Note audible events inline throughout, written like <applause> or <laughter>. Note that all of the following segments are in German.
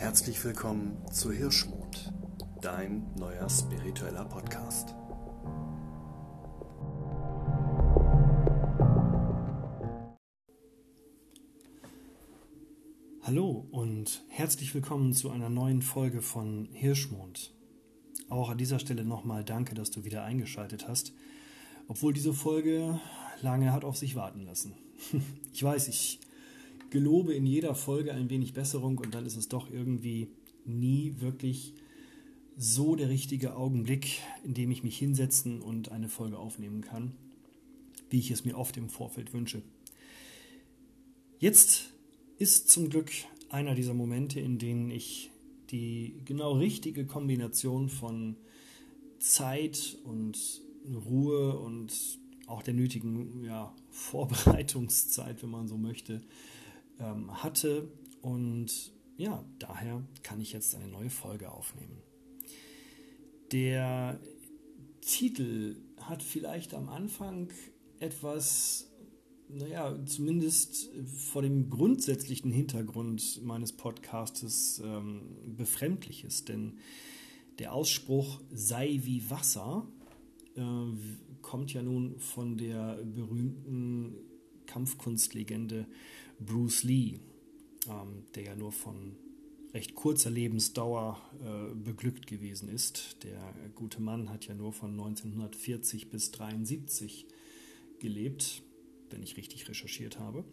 Herzlich willkommen zu Hirschmond, dein neuer spiritueller Podcast. Hallo und herzlich willkommen zu einer neuen Folge von Hirschmond. Auch an dieser Stelle nochmal danke, dass du wieder eingeschaltet hast, obwohl diese Folge lange hat auf sich warten lassen. <laughs> Ich weiß, ich gelobe in jeder Folge ein wenig Besserung und dann ist es doch irgendwie nie wirklich so der richtige Augenblick, in dem ich mich hinsetzen und eine Folge aufnehmen kann, wie ich es mir oft im Vorfeld wünsche. Jetzt ist zum Glück einer dieser Momente, in denen ich die genau richtige Kombination von Zeit und Ruhe und auch der nötigen ja, <laughs> Vorbereitungszeit, wenn man so möchte, ähm, hatte. Und ja, daher kann ich jetzt eine neue Folge aufnehmen. Der Titel hat vielleicht am Anfang etwas, naja, zumindest vor dem grundsätzlichen Hintergrund meines Podcastes ähm, befremdliches, denn der Ausspruch sei wie Wasser äh, kommt ja nun von der berühmten Kampfkunstlegende Bruce Lee, ähm, der ja nur von recht kurzer Lebensdauer äh, beglückt gewesen ist. Der gute Mann hat ja nur von 1940 bis 1973 gelebt, wenn ich richtig recherchiert habe.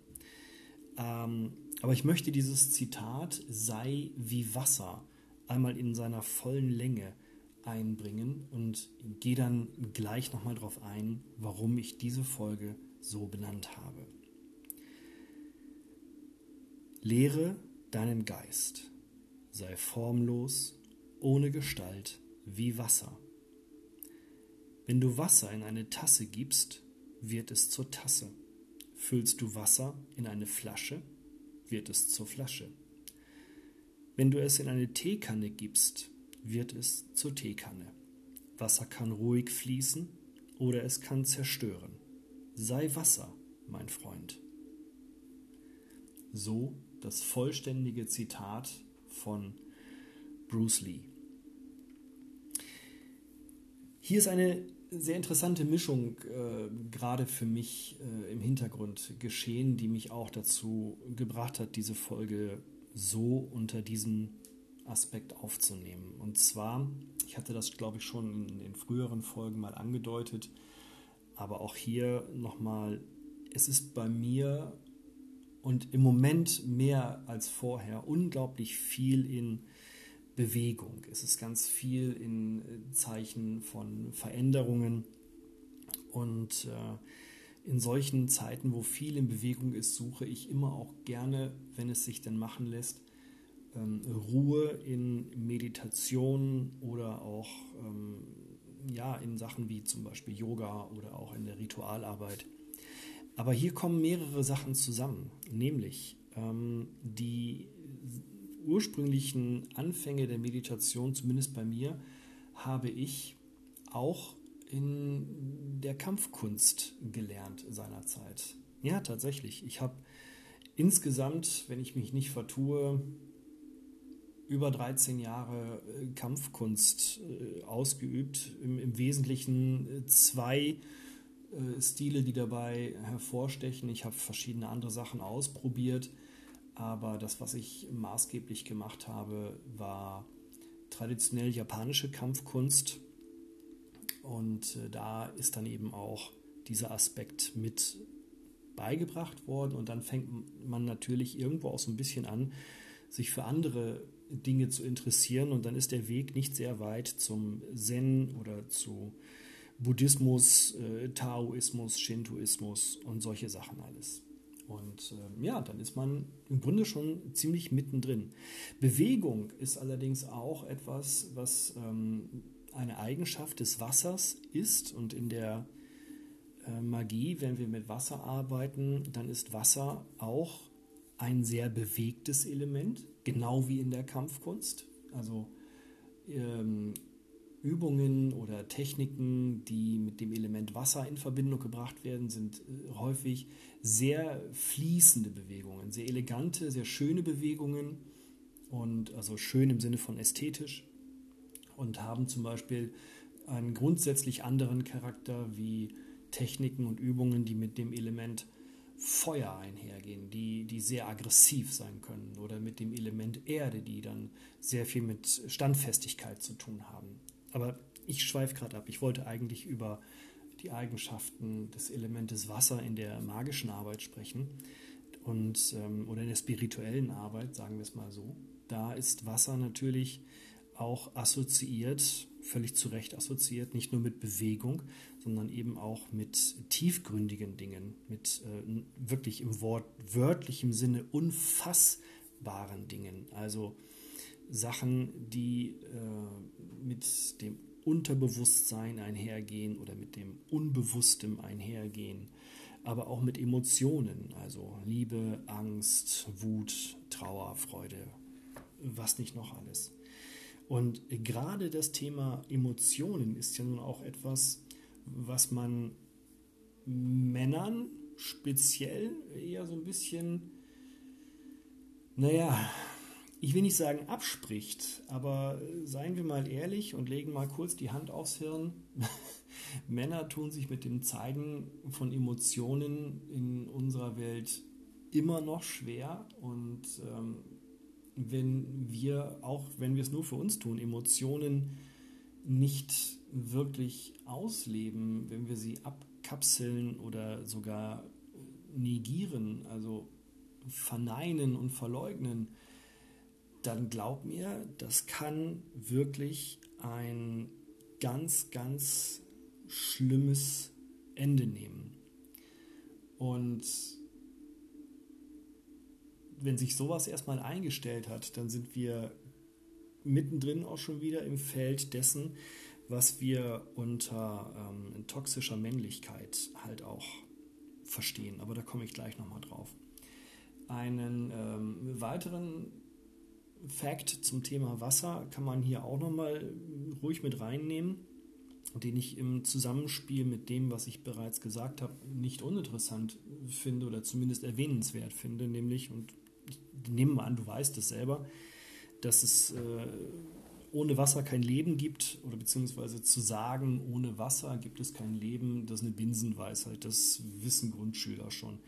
Ähm, aber ich möchte dieses Zitat sei wie Wasser einmal in seiner vollen Länge einbringen und gehe dann gleich nochmal darauf ein, warum ich diese Folge so benannt habe. Lehre deinen Geist, sei formlos, ohne Gestalt, wie Wasser. Wenn du Wasser in eine Tasse gibst, wird es zur Tasse. Füllst du Wasser in eine Flasche, wird es zur Flasche. Wenn du es in eine Teekanne gibst, wird es zur Teekanne. Wasser kann ruhig fließen oder es kann zerstören. Sei Wasser, mein Freund. So das vollständige Zitat von Bruce Lee. Hier ist eine sehr interessante Mischung äh, gerade für mich äh, im Hintergrund geschehen, die mich auch dazu gebracht hat, diese Folge so unter diesem Aspekt aufzunehmen. Und zwar, ich hatte das, glaube ich, schon in den früheren Folgen mal angedeutet, aber auch hier nochmal, es ist bei mir und im Moment mehr als vorher unglaublich viel in Bewegung. Es ist ganz viel in äh, Zeichen von Veränderungen und äh, in solchen Zeiten, wo viel in Bewegung ist, suche ich immer auch gerne, wenn es sich denn machen lässt, ähm, Ruhe in Meditation oder auch ähm, ja, in Sachen wie zum Beispiel Yoga oder auch in der Ritualarbeit. Aber hier kommen mehrere Sachen zusammen, nämlich ähm, die ursprünglichen Anfänge der Meditation, zumindest bei mir, habe ich auch in der Kampfkunst gelernt seinerzeit. Ja, tatsächlich. Ich habe insgesamt, wenn ich mich nicht vertue, über 13 Jahre äh, Kampfkunst äh, ausgeübt. Im, im Wesentlichen äh, zwei äh, Stile, die dabei hervorstechen. Ich habe verschiedene andere Sachen ausprobiert, aber das, was ich maßgeblich gemacht habe, war traditionell japanische Kampfkunst. Und äh, da ist dann eben auch dieser Aspekt mit beigebracht worden. Und dann fängt man natürlich irgendwo auch so ein bisschen an, sich für andere Dinge zu interessieren. Und dann ist der Weg nicht sehr weit zum Zen oder zu Buddhismus, äh, Taoismus, Shintoismus und solche Sachen alles. Und äh, ja, dann ist man im Grunde schon ziemlich mittendrin. Bewegung ist allerdings auch etwas, was ähm, eine Eigenschaft des Wassers ist. Und in der äh, Magie, wenn wir mit Wasser arbeiten, dann ist Wasser auch ein sehr bewegtes Element, genau wie in der Kampfkunst. Also ähm, Übungen oder Techniken, die mit dem Element Wasser in Verbindung gebracht werden, sind äh, häufig sehr fließende Bewegungen, sehr elegante, sehr schöne Bewegungen. und also schön im Sinne von ästhetisch und haben zum Beispiel einen grundsätzlich anderen Charakter wie Techniken und Übungen, die mit dem Element Feuer einhergehen, die, die sehr aggressiv sein können oder mit dem Element Erde, die dann sehr viel mit Standfestigkeit zu tun haben. Aber ich schweife gerade ab. Ich wollte eigentlich über die Eigenschaften des Elementes Wasser in der magischen Arbeit sprechen und, ähm, oder in der spirituellen Arbeit, sagen wir es mal so. Da ist Wasser natürlich auch assoziiert, völlig zu Recht assoziiert, nicht nur mit Bewegung, sondern eben auch mit tiefgründigen Dingen, mit äh, wirklich im Wort wörtlichem Sinne unfassbaren Dingen. Also Sachen, die äh, mit dem Unterbewusstsein einhergehen oder mit dem Unbewusstem einhergehen, aber auch mit Emotionen, also Liebe, Angst, Wut, Trauer, Freude, was nicht noch alles. Und gerade das Thema Emotionen ist ja nun auch etwas, was man Männern speziell eher so ein bisschen, naja, ich will nicht sagen abspricht, aber seien wir mal ehrlich und legen mal kurz die Hand aufs Hirn. <laughs> Männer tun sich mit dem Zeigen von Emotionen in unserer Welt immer noch schwer und ähm, wenn wir, auch wenn wir es nur für uns tun, Emotionen nicht wirklich ausleben, wenn wir sie abkapseln oder sogar negieren, also verneinen und verleugnen, dann glaub mir, das kann wirklich ein ganz, ganz schlimmes Ende nehmen. Und wenn sich sowas erstmal eingestellt hat, dann sind wir mittendrin auch schon wieder im Feld dessen, was wir unter ähm, toxischer Männlichkeit halt auch verstehen. Aber da komme ich gleich nochmal drauf. Einen ähm, weiteren Fact zum Thema Wasser kann man hier auch nochmal ruhig mit reinnehmen, den ich im Zusammenspiel mit dem, was ich bereits gesagt habe, nicht uninteressant finde oder zumindest erwähnenswert finde, nämlich, und ich nehme mal an, du weißt es selber, dass es äh, ohne Wasser kein Leben gibt oder beziehungsweise zu sagen, ohne Wasser gibt es kein Leben, das ist eine Binsenweisheit, das wissen Grundschüler schon.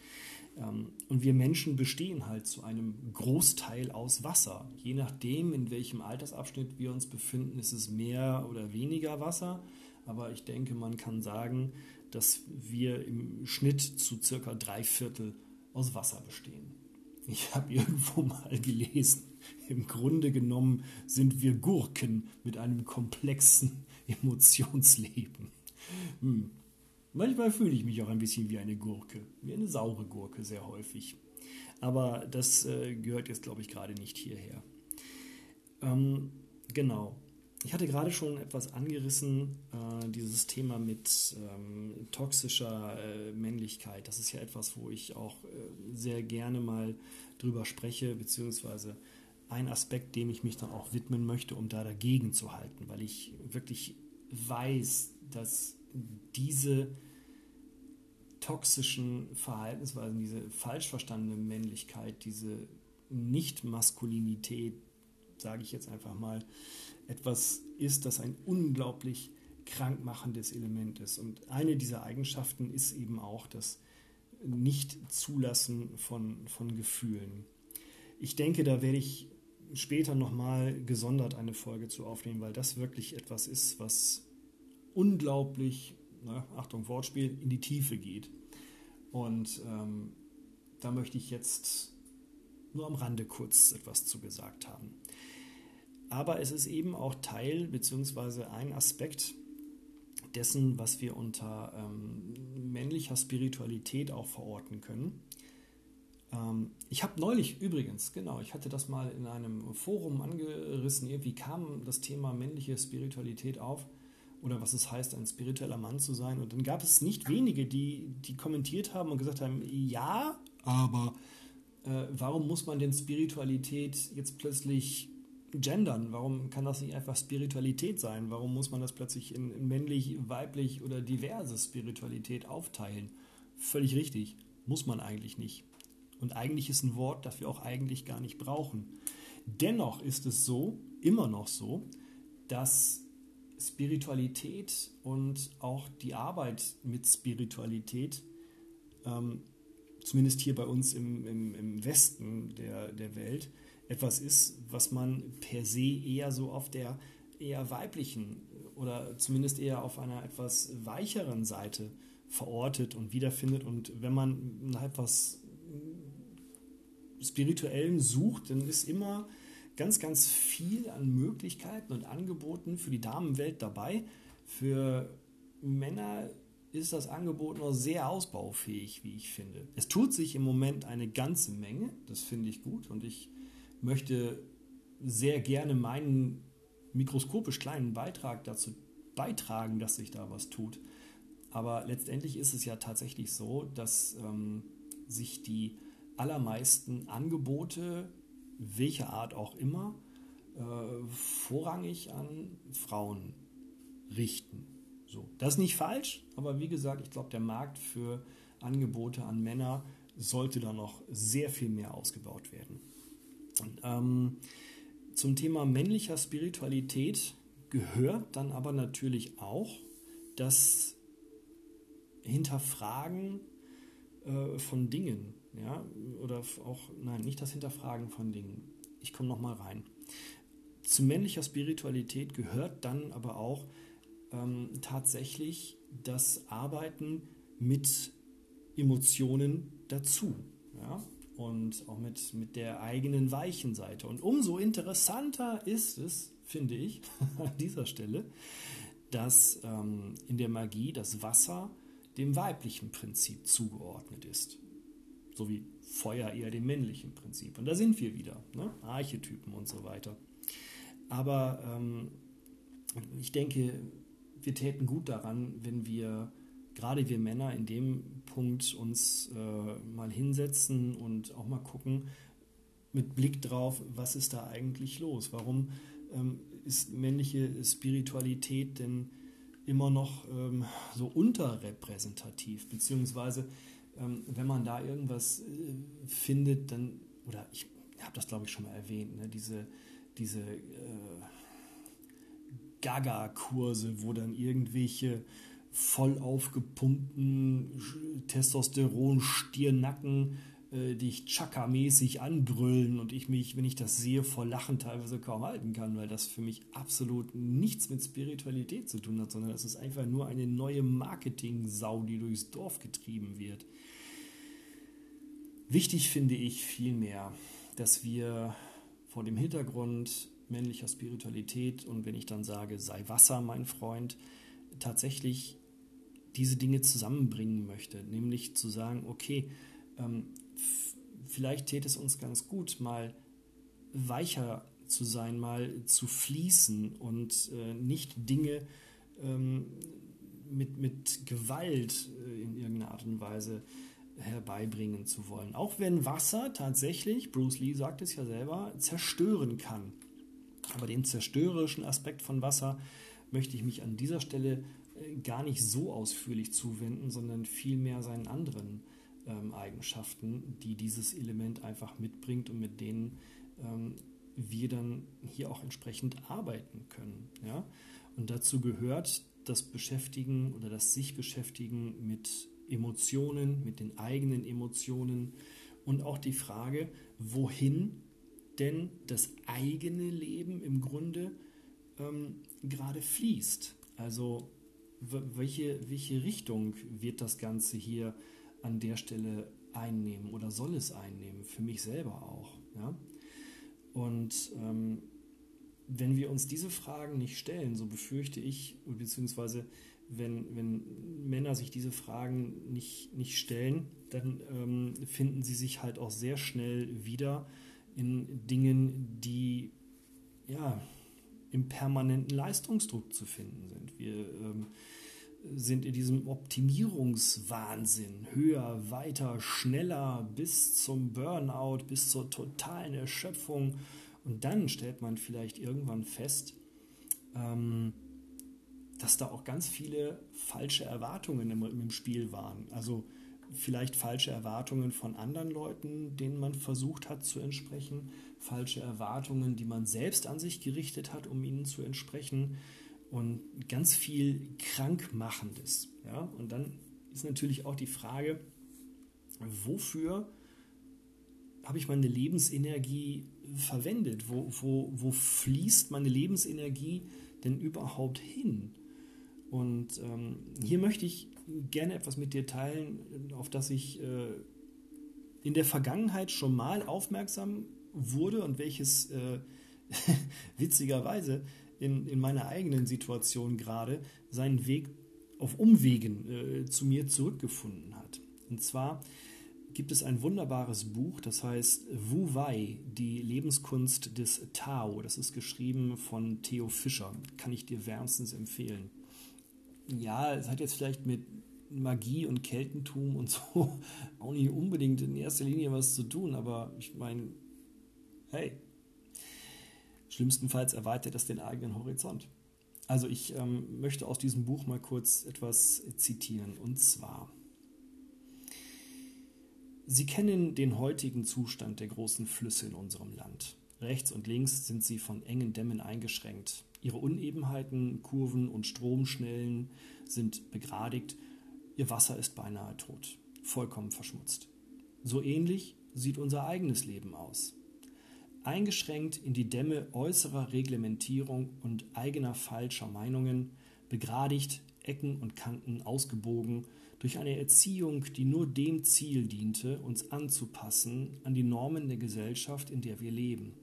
Ähm, und wir Menschen bestehen halt zu einem Großteil aus Wasser. Je nachdem, in welchem Altersabschnitt wir uns befinden, ist es mehr oder weniger Wasser. Aber ich denke, man kann sagen, dass wir im Schnitt zu circa drei Viertel aus Wasser bestehen. Ich habe <laughs> irgendwo mal gelesen, im Grunde genommen sind wir Gurken mit einem komplexen <laughs> Emotionsleben. Hm. Manchmal fühle ich mich auch ein bisschen wie eine Gurke, wie eine saure Gurke sehr häufig. Aber das äh, gehört jetzt, glaube ich, gerade nicht hierher. Ähm, genau. Ich hatte gerade schon etwas angerissen, äh, dieses Thema mit ähm, toxischer äh, Männlichkeit. Das ist ja etwas, wo ich auch äh, sehr gerne mal drüber spreche, beziehungsweise ein Aspekt, dem ich mich dann auch widmen möchte, um da dagegen zu halten, weil ich wirklich weiß, dass diese toxischen Verhaltensweisen, diese falsch verstandene Männlichkeit, diese Nicht-Maskulinität, sage ich jetzt einfach mal, etwas ist, das ein unglaublich krankmachendes Element ist. Und eine dieser Eigenschaften ist eben auch das Nicht-Zulassen von, von Gefühlen. Ich denke, da werde ich später nochmal gesondert eine Folge zu aufnehmen, weil das wirklich etwas ist, was unglaublich, na, Achtung, Wortspiel, in die Tiefe geht. Und ähm, da möchte ich jetzt nur am Rande kurz etwas zu gesagt haben. Aber es ist eben auch Teil bzw. ein Aspekt dessen, was wir unter ähm, männlicher Spiritualität auch verorten können. Ähm, ich habe neulich übrigens, genau, ich hatte das mal in einem Forum angerissen, irgendwie kam das Thema männliche Spiritualität auf oder was es heißt, ein spiritueller Mann zu sein. Und dann gab es nicht wenige, die, die kommentiert haben und gesagt haben, ja, aber äh, warum muss man denn Spiritualität jetzt plötzlich gendern? Warum kann das nicht einfach Spiritualität sein? Warum muss man das plötzlich in, männlich, weiblich oder diverse Spiritualität aufteilen? Völlig richtig, muss man eigentlich nicht. Und eigentlich ist ein Wort, das wir auch eigentlich gar nicht brauchen. Dennoch ist es so, immer noch so, dass Spiritualität und auch die Arbeit mit Spiritualität, ähm, zumindest hier bei uns im, im, im Westen der, der Welt, etwas ist, was man per se eher so auf der eher weiblichen oder zumindest eher auf einer etwas weicheren Seite verortet und wiederfindet. Und wenn man nach etwas Spirituellem sucht, dann ist immer ganz, ganz viel an Möglichkeiten und Angeboten für die Damenwelt dabei. Für Männer ist das Angebot noch sehr ausbaufähig, wie ich finde. Es tut sich im Moment eine ganze Menge, das finde ich gut und ich möchte sehr gerne meinen mikroskopisch kleinen Beitrag dazu beitragen, dass sich da was tut. Aber letztendlich ist es ja tatsächlich so, dass ähm, sich die allermeisten Angebote, welcher Art auch immer, äh, vorrangig an Frauen richten. So, das ist nicht falsch, aber wie gesagt, ich glaube, der Markt für Angebote an Männer sollte da noch sehr viel mehr ausgebaut werden. Und, ähm, zum Thema männlicher Spiritualität gehört dann aber natürlich auch das Hinterfragen äh, von Dingen. Ja? Oder auch, nein, nicht das Hinterfragen von Dingen. Ich komme nochmal rein. Zu männlicher Spiritualität gehört dann aber auch ähm, tatsächlich das Arbeiten mit Emotionen dazu. Ja? Und auch mit, mit der eigenen weichen Seite. Und umso interessanter ist es, finde ich, <laughs> an dieser Stelle, dass ähm, in der Magie das Wasser dem weiblichen Prinzip zugeordnet ist. So wie Feuer eher dem männlichen Prinzip. Und da sind wir wieder, ne? Archetypen und so weiter. Aber ähm, ich denke, wir täten gut daran, wenn wir, gerade wir Männer, in dem Punkt uns äh, mal hinsetzen und auch mal gucken, mit Blick drauf, was ist da eigentlich los? Warum ähm, ist männliche Spiritualität denn immer noch ähm, so unterrepräsentativ, beziehungsweise ähm, wenn man da irgendwas äh, findet, dann, oder ich habe das glaube ich schon mal erwähnt, ne, diese, diese äh, Gaga-Kurse, wo dann irgendwelche voll aufgepumpten Testosteron-Stirnacken äh, dich Chaka-mäßig anbrüllen und ich mich, wenn ich das sehe, vor Lachen teilweise kaum halten kann, weil das für mich absolut nichts mit Spiritualität zu tun hat, sondern es ist einfach nur eine neue Marketing-Sau, die durchs Dorf getrieben wird. Wichtig finde ich vielmehr, dass wir vor dem Hintergrund männlicher Spiritualität und wenn ich dann sage, sei Wasser, mein Freund, tatsächlich diese Dinge zusammenbringen möchte, nämlich zu sagen, okay, ähm, vielleicht täte es uns ganz gut, mal weicher zu sein, mal zu fließen und äh, nicht Dinge ähm, mit, mit Gewalt äh, in irgendeiner Art und Weise herbeibringen zu wollen. Auch wenn Wasser tatsächlich, Bruce Lee sagt es ja selber, zerstören kann. Aber dem zerstörerischen Aspekt von Wasser möchte ich mich an dieser Stelle äh, gar nicht so ausführlich zuwenden, sondern vielmehr seinen anderen ähm, Eigenschaften, die dieses Element einfach mitbringt und mit denen ähm, wir dann hier auch entsprechend arbeiten können. Ja? Und dazu gehört das Beschäftigen oder das sich beschäftigen mit Emotionen, mit den eigenen Emotionen und auch die Frage, wohin denn das eigene Leben im Grunde ähm, gerade fließt. Also welche, welche Richtung wird das Ganze hier an der Stelle einnehmen oder soll es einnehmen, für mich selber auch. Ja? Und ähm, wenn wir uns diese Fragen nicht stellen, so befürchte ich, beziehungsweise wenn, wenn Männer sich diese Fragen nicht, nicht stellen, dann ähm, finden sie sich halt auch sehr schnell wieder in Dingen, die ja im permanenten Leistungsdruck zu finden sind. Wir ähm, sind in diesem Optimierungswahnsinn höher, weiter, schneller bis zum Burnout, bis zur totalen Erschöpfung. Und dann stellt man vielleicht irgendwann fest, ähm, dass da auch ganz viele falsche Erwartungen im, im Spiel waren. Also vielleicht falsche Erwartungen von anderen Leuten, denen man versucht hat zu entsprechen, falsche Erwartungen, die man selbst an sich gerichtet hat, um ihnen zu entsprechen und ganz viel Krankmachendes. Ja? Und dann ist natürlich auch die Frage, wofür habe ich meine Lebensenergie verwendet? Wo, wo, wo fließt meine Lebensenergie denn überhaupt hin? Und ähm, hier möchte ich gerne etwas mit dir teilen, auf das ich äh, in der Vergangenheit schon mal aufmerksam wurde und welches äh, <laughs> witzigerweise in, in meiner eigenen Situation gerade seinen Weg auf Umwegen äh, zu mir zurückgefunden hat. Und zwar gibt es ein wunderbares Buch, das heißt Wu Wei, die Lebenskunst des Tao. Das ist geschrieben von Theo Fischer. Kann ich dir wärmstens empfehlen. Ja, es hat jetzt vielleicht mit Magie und Keltentum und so <laughs> auch nicht unbedingt in erster Linie was zu tun, aber ich meine, hey, schlimmstenfalls erweitert das den eigenen Horizont. Also ich ähm, möchte aus diesem Buch mal kurz etwas zitieren und zwar Sie kennen den heutigen Zustand der großen Flüsse in unserem Land. Rechts und links sind sie von engen Dämmen eingeschränkt. Ihre Unebenheiten, Kurven und Stromschnellen sind begradigt. Ihr Wasser ist beinahe tot, vollkommen verschmutzt. So ähnlich sieht unser eigenes Leben aus. Eingeschränkt in die Dämme äußerer Reglementierung und eigener falscher Meinungen, begradigt, Ecken und Kanten ausgebogen, durch eine Erziehung, die nur dem Ziel diente, uns anzupassen an die Normen der Gesellschaft, in der wir leben.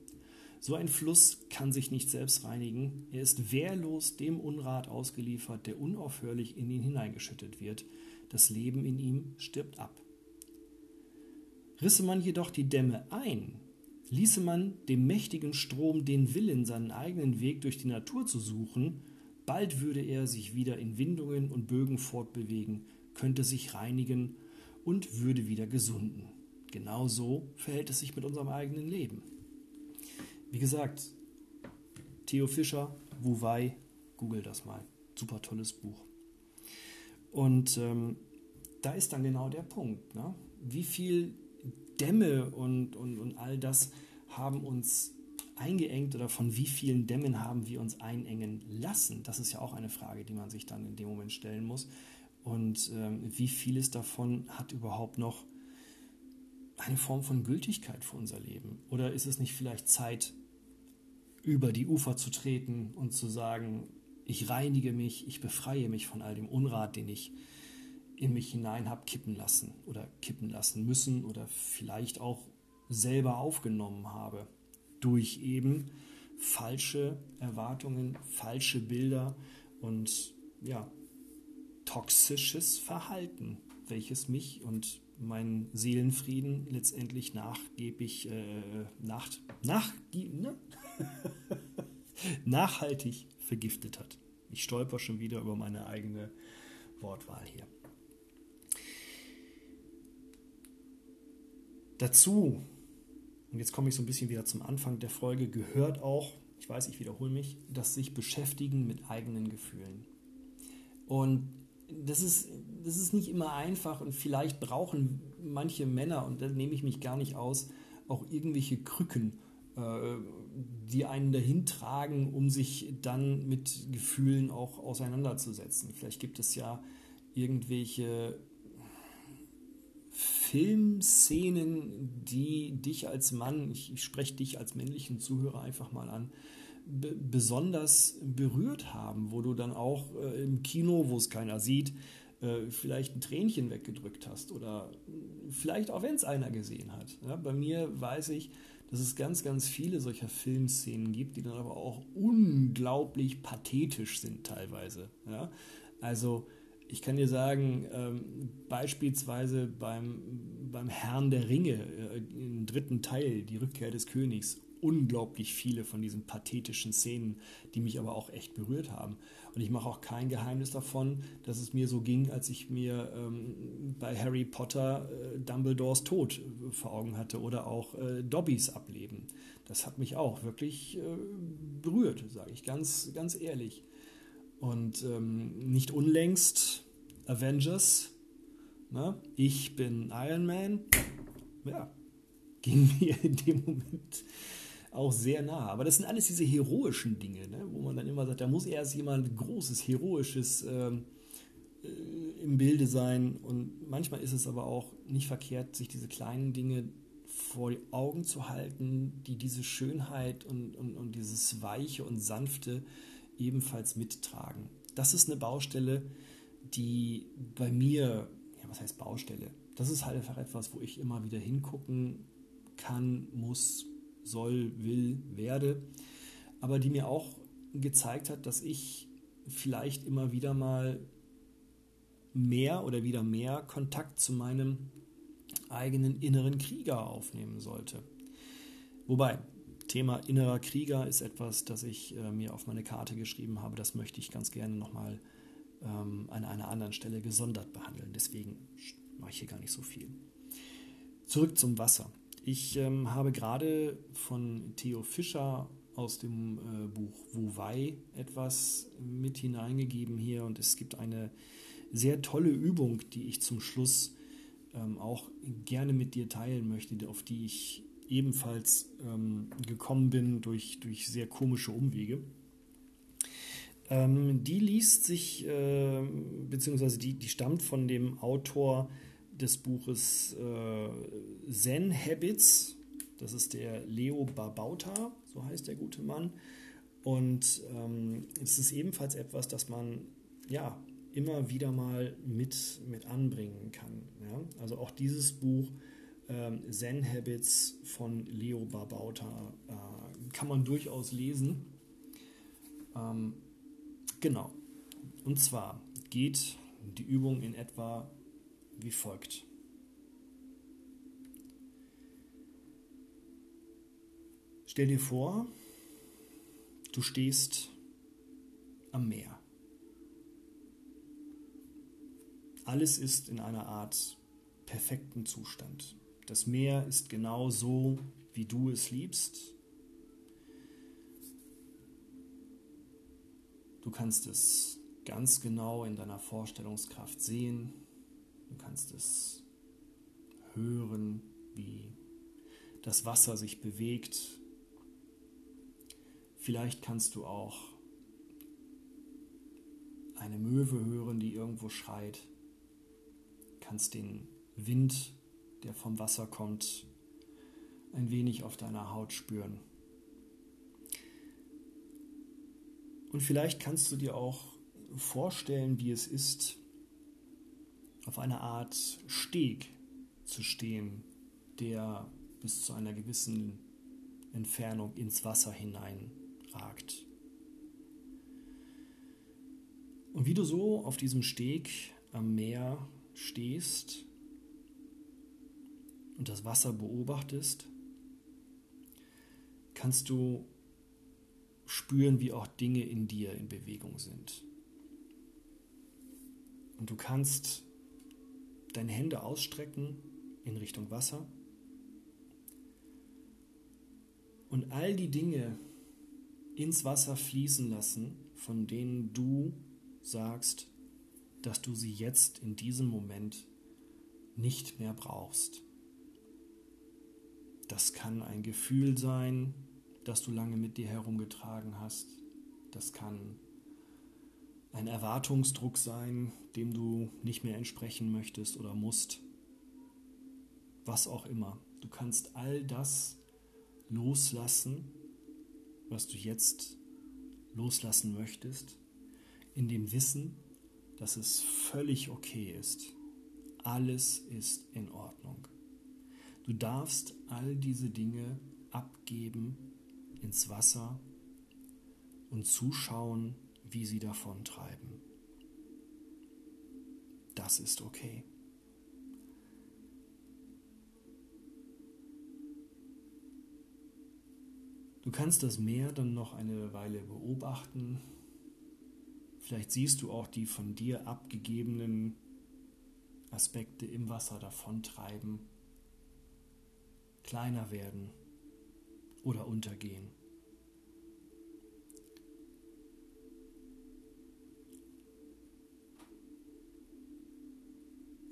So ein Fluss kann sich nicht selbst reinigen, er ist wehrlos dem Unrat ausgeliefert, der unaufhörlich in ihn hineingeschüttet wird, das Leben in ihm stirbt ab. Risse man jedoch die Dämme ein, ließe man dem mächtigen Strom den Willen, seinen eigenen Weg durch die Natur zu suchen, bald würde er sich wieder in Windungen und Bögen fortbewegen, könnte sich reinigen und würde wieder gesunden. Genauso verhält es sich mit unserem eigenen Leben. Wie gesagt, Theo Fischer, Wu Wei, google das mal. Super tolles Buch. Und ähm, da ist dann genau der Punkt. Ne? Wie viel Dämme und, und, und all das haben uns eingeengt oder von wie vielen Dämmen haben wir uns einengen lassen? Das ist ja auch eine Frage, die man sich dann in dem Moment stellen muss. Und ähm, wie vieles davon hat überhaupt noch eine Form von Gültigkeit für unser Leben? Oder ist es nicht vielleicht Zeit, über die Ufer zu treten und zu sagen, ich reinige mich, ich befreie mich von all dem Unrat, den ich in mich hinein habe kippen lassen oder kippen lassen müssen oder vielleicht auch selber aufgenommen habe durch eben falsche Erwartungen, falsche Bilder und ja, toxisches Verhalten, welches mich und meinen Seelenfrieden letztendlich nachgebig, äh, nach, nach, ne? <laughs> nachhaltig vergiftet hat. Ich stolper schon wieder über meine eigene Wortwahl hier. Dazu, und jetzt komme ich so ein bisschen wieder zum Anfang der Folge, gehört auch, ich weiß, ich wiederhole mich, das sich beschäftigen mit eigenen Gefühlen. Und das ist, das ist nicht immer einfach und vielleicht brauchen manche Männer, und da nehme ich mich gar nicht aus, auch irgendwelche Krücken, die einen dahin tragen, um sich dann mit Gefühlen auch auseinanderzusetzen. Vielleicht gibt es ja irgendwelche Filmszenen, die dich als Mann, ich, ich spreche dich als männlichen Zuhörer einfach mal an, besonders berührt haben, wo du dann auch äh, im Kino, wo es keiner sieht, äh, vielleicht ein Tränchen weggedrückt hast oder vielleicht auch wenn es einer gesehen hat. Ja, bei mir weiß ich, dass es ganz, ganz viele solcher Filmszenen gibt, die dann aber auch unglaublich pathetisch sind teilweise. Ja? Also ich kann dir sagen, ähm, beispielsweise beim, beim Herrn der Ringe äh, im dritten Teil, die Rückkehr des Königs, unglaublich viele von diesen pathetischen Szenen, die mich aber auch echt berührt haben. Und ich mache auch kein Geheimnis davon, dass es mir so ging, als ich mir ähm, bei Harry Potter äh, Dumbledores Tod äh, vor Augen hatte oder auch äh, Dobbys Ableben. Das hat mich auch wirklich äh, berührt, sage ich ganz, ganz ehrlich. Und ähm, nicht unlängst Avengers ne? ich bin Iron Man, ja, ging <laughs> mir in dem Moment auch sehr nah. Aber das sind alles diese heroischen Dinge, ne? wo man dann immer sagt, da muss erst jemand Großes, Heroisches ähm, äh, im Bilde sein. Und manchmal ist es aber auch nicht verkehrt, sich diese kleinen Dinge vor die Augen zu halten, die diese Schönheit und, und, und dieses Weiche und Sanfte ebenfalls mittragen. Das ist eine Baustelle, die bei mir, ja, was heißt Baustelle? Das ist halt einfach etwas, wo ich immer wieder hingucken kann, muss, soll, will, werde, aber die mir auch gezeigt hat, dass ich vielleicht immer wieder mal mehr oder wieder mehr Kontakt zu meinem eigenen inneren Krieger aufnehmen sollte. Wobei, Thema innerer Krieger ist etwas, das ich äh, mir auf meine Karte geschrieben habe. Das möchte ich ganz gerne nochmal ähm, an einer anderen Stelle gesondert behandeln. Deswegen mache ich hier gar nicht so viel. Zurück zum Wasser. Ich ähm, habe gerade von Theo Fischer aus dem äh, Buch Wu Wei etwas mit hineingegeben hier und es gibt eine sehr tolle Übung, die ich zum Schluss ähm, auch gerne mit dir teilen möchte, auf die ich ebenfalls ähm, gekommen bin durch, durch sehr komische Umwege. Ähm, die liest sich, äh, beziehungsweise die, die stammt von dem Autor des Buches äh, Zen Habits. Das ist der Leo Babauta, so heißt der gute Mann. Und ähm, es ist ebenfalls etwas, das man ja immer wieder mal mit, mit anbringen kann. Ja? Also auch dieses Buch ähm, Zen Habits von Leo Babauta äh, kann man durchaus lesen. Ähm, genau. Und zwar geht die Übung in etwa wie folgt. Stell dir vor, du stehst am Meer. Alles ist in einer Art perfekten Zustand. Das Meer ist genau so, wie du es liebst. Du kannst es ganz genau in deiner Vorstellungskraft sehen. Du kannst es hören, wie das Wasser sich bewegt. Vielleicht kannst du auch eine Möwe hören, die irgendwo schreit kannst den Wind, der vom Wasser kommt, ein wenig auf deiner Haut spüren. Und vielleicht kannst du dir auch vorstellen, wie es ist, auf einer Art Steg zu stehen, der bis zu einer gewissen Entfernung ins Wasser hineinragt. Und wie du so auf diesem Steg am Meer stehst und das Wasser beobachtest, kannst du spüren, wie auch Dinge in dir in Bewegung sind. Und du kannst deine Hände ausstrecken in Richtung Wasser und all die Dinge ins Wasser fließen lassen, von denen du sagst, dass du sie jetzt in diesem Moment nicht mehr brauchst. Das kann ein Gefühl sein, das du lange mit dir herumgetragen hast. Das kann ein Erwartungsdruck sein, dem du nicht mehr entsprechen möchtest oder musst. Was auch immer. Du kannst all das loslassen, was du jetzt loslassen möchtest, in dem Wissen, dass es völlig okay ist. Alles ist in Ordnung. Du darfst all diese Dinge abgeben ins Wasser und zuschauen, wie sie davon treiben. Das ist okay. Du kannst das Meer dann noch eine Weile beobachten, Vielleicht siehst du auch die von dir abgegebenen Aspekte im Wasser davontreiben, kleiner werden oder untergehen.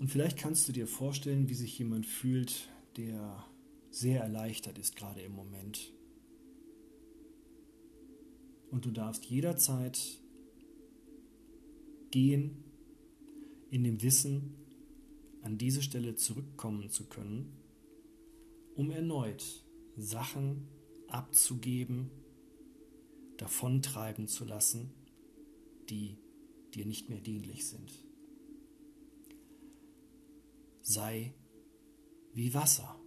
Und vielleicht kannst du dir vorstellen, wie sich jemand fühlt, der sehr erleichtert ist gerade im Moment. Und du darfst jederzeit gehen in dem Wissen, an diese Stelle zurückkommen zu können, um erneut Sachen abzugeben, davontreiben zu lassen, die dir nicht mehr dienlich sind. Sei wie Wasser.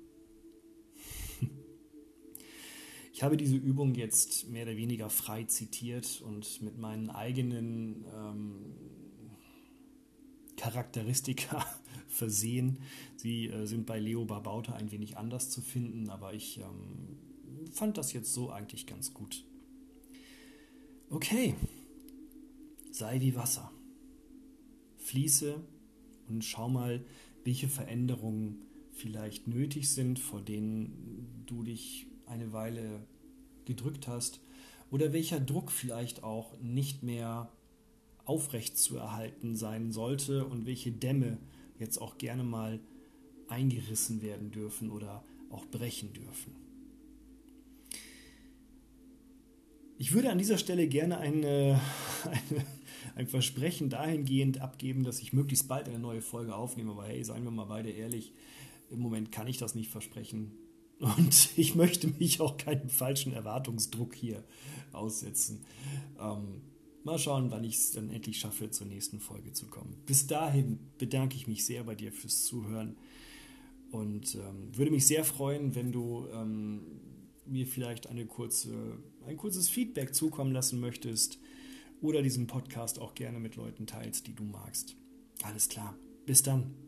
Ich habe diese Übung jetzt mehr oder weniger frei zitiert und mit meinen eigenen ähm, Charakteristika <laughs> versehen. Sie äh, sind bei Leo Barbauta ein wenig anders zu finden, aber ich ähm, fand das jetzt so eigentlich ganz gut. Okay, sei wie Wasser. Fließe und schau mal, welche Veränderungen vielleicht nötig sind, vor denen du dich eine Weile gedrückt hast oder welcher Druck vielleicht auch nicht mehr aufrecht zu erhalten sein sollte und welche Dämme jetzt auch gerne mal eingerissen werden dürfen oder auch brechen dürfen. Ich würde an dieser Stelle gerne eine, <laughs> eine, ein Versprechen dahingehend abgeben, dass ich möglichst bald eine neue Folge aufnehme. Aber hey, seien wir mal beide ehrlich, im Moment kann ich das nicht versprechen. Und <laughs> ich möchte mich auch keinem falschen Erwartungsdruck hier aussetzen. Ähm, mal schauen, wann ich es dann endlich schaffe, zur nächsten Folge zu kommen. Bis dahin bedanke ich mich sehr bei dir fürs Zuhören und ähm, würde mich sehr freuen, wenn du ähm, mir vielleicht eine kurze, ein kurzes Feedback zukommen lassen möchtest oder diesen Podcast auch gerne mit Leuten teilst, die du magst. Alles klar. Bis dann.